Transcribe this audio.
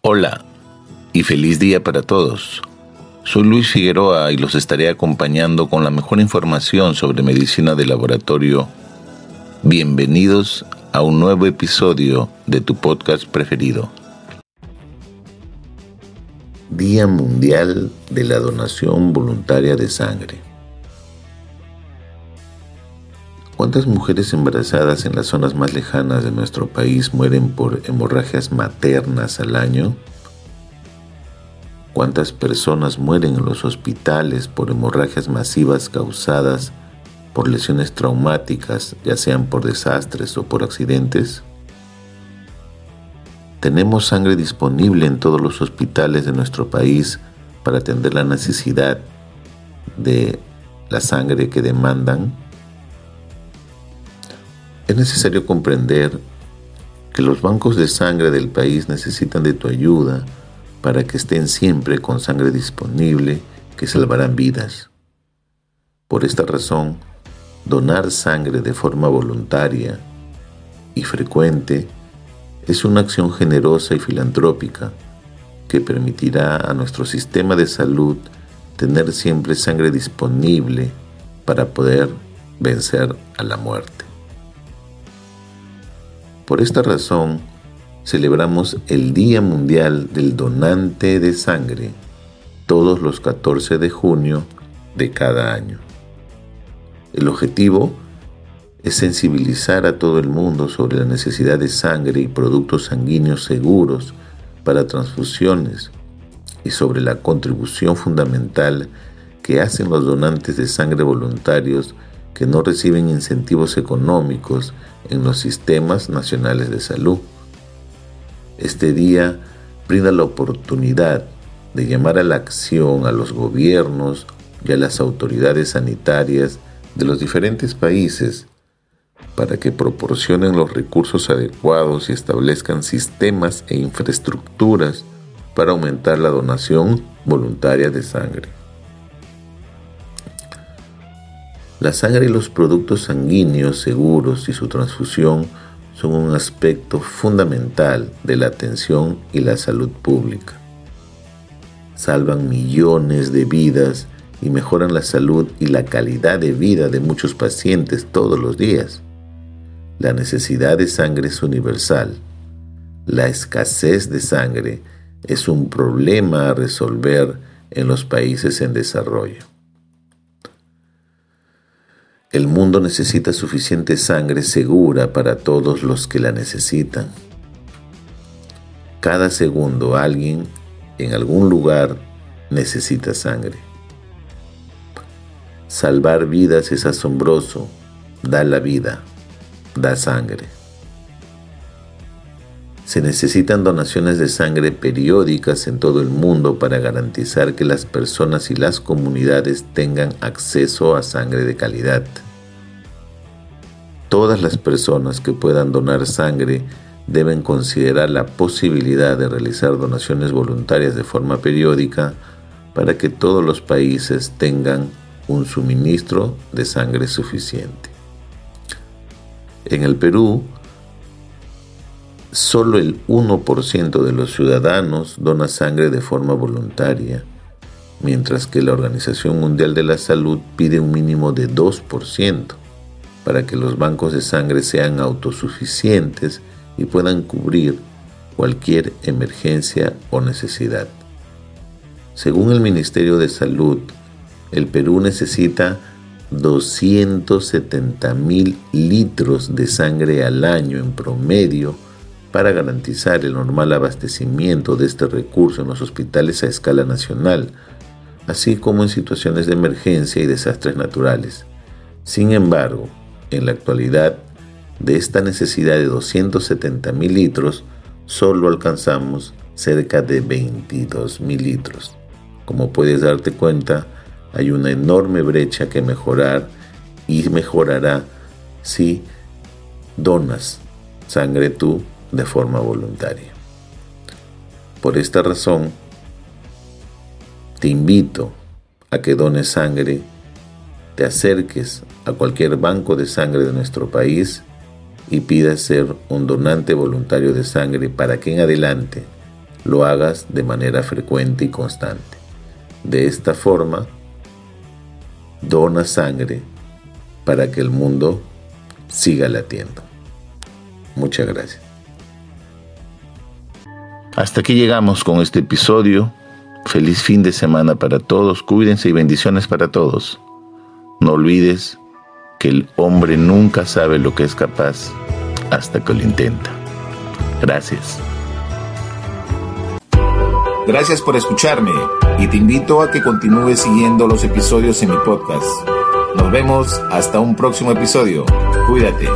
Hola y feliz día para todos. Soy Luis Figueroa y los estaré acompañando con la mejor información sobre medicina de laboratorio. Bienvenidos a un nuevo episodio de tu podcast preferido. Día Mundial de la Donación Voluntaria de Sangre. ¿Cuántas mujeres embarazadas en las zonas más lejanas de nuestro país mueren por hemorragias maternas al año? ¿Cuántas personas mueren en los hospitales por hemorragias masivas causadas por lesiones traumáticas, ya sean por desastres o por accidentes? Tenemos sangre disponible en todos los hospitales de nuestro país para atender la necesidad de la sangre que demandan. Es necesario comprender que los bancos de sangre del país necesitan de tu ayuda para que estén siempre con sangre disponible que salvarán vidas. Por esta razón, donar sangre de forma voluntaria y frecuente es una acción generosa y filantrópica que permitirá a nuestro sistema de salud tener siempre sangre disponible para poder vencer a la muerte. Por esta razón, celebramos el Día Mundial del Donante de Sangre todos los 14 de junio de cada año. El objetivo es sensibilizar a todo el mundo sobre la necesidad de sangre y productos sanguíneos seguros para transfusiones y sobre la contribución fundamental que hacen los donantes de sangre voluntarios que no reciben incentivos económicos en los sistemas nacionales de salud. Este día brinda la oportunidad de llamar a la acción a los gobiernos y a las autoridades sanitarias de los diferentes países para que proporcionen los recursos adecuados y establezcan sistemas e infraestructuras para aumentar la donación voluntaria de sangre. La sangre y los productos sanguíneos seguros y su transfusión son un aspecto fundamental de la atención y la salud pública. Salvan millones de vidas y mejoran la salud y la calidad de vida de muchos pacientes todos los días. La necesidad de sangre es universal. La escasez de sangre es un problema a resolver en los países en desarrollo. El mundo necesita suficiente sangre segura para todos los que la necesitan. Cada segundo alguien en algún lugar necesita sangre. Salvar vidas es asombroso, da la vida da sangre. Se necesitan donaciones de sangre periódicas en todo el mundo para garantizar que las personas y las comunidades tengan acceso a sangre de calidad. Todas las personas que puedan donar sangre deben considerar la posibilidad de realizar donaciones voluntarias de forma periódica para que todos los países tengan un suministro de sangre suficiente. En el Perú, solo el 1% de los ciudadanos dona sangre de forma voluntaria, mientras que la Organización Mundial de la Salud pide un mínimo de 2% para que los bancos de sangre sean autosuficientes y puedan cubrir cualquier emergencia o necesidad. Según el Ministerio de Salud, el Perú necesita 270 mil litros de sangre al año en promedio para garantizar el normal abastecimiento de este recurso en los hospitales a escala nacional, así como en situaciones de emergencia y desastres naturales. Sin embargo, en la actualidad, de esta necesidad de 270 mil litros, solo alcanzamos cerca de 22 mil litros. Como puedes darte cuenta, hay una enorme brecha que mejorar y mejorará si donas sangre tú de forma voluntaria. Por esta razón, te invito a que dones sangre, te acerques a cualquier banco de sangre de nuestro país y pidas ser un donante voluntario de sangre para que en adelante lo hagas de manera frecuente y constante. De esta forma, dona sangre para que el mundo siga latiendo. Muchas gracias. Hasta aquí llegamos con este episodio. Feliz fin de semana para todos. Cuídense y bendiciones para todos. No olvides que el hombre nunca sabe lo que es capaz hasta que lo intenta. Gracias. Gracias por escucharme y te invito a que continúes siguiendo los episodios en mi podcast. Nos vemos hasta un próximo episodio. Cuídate.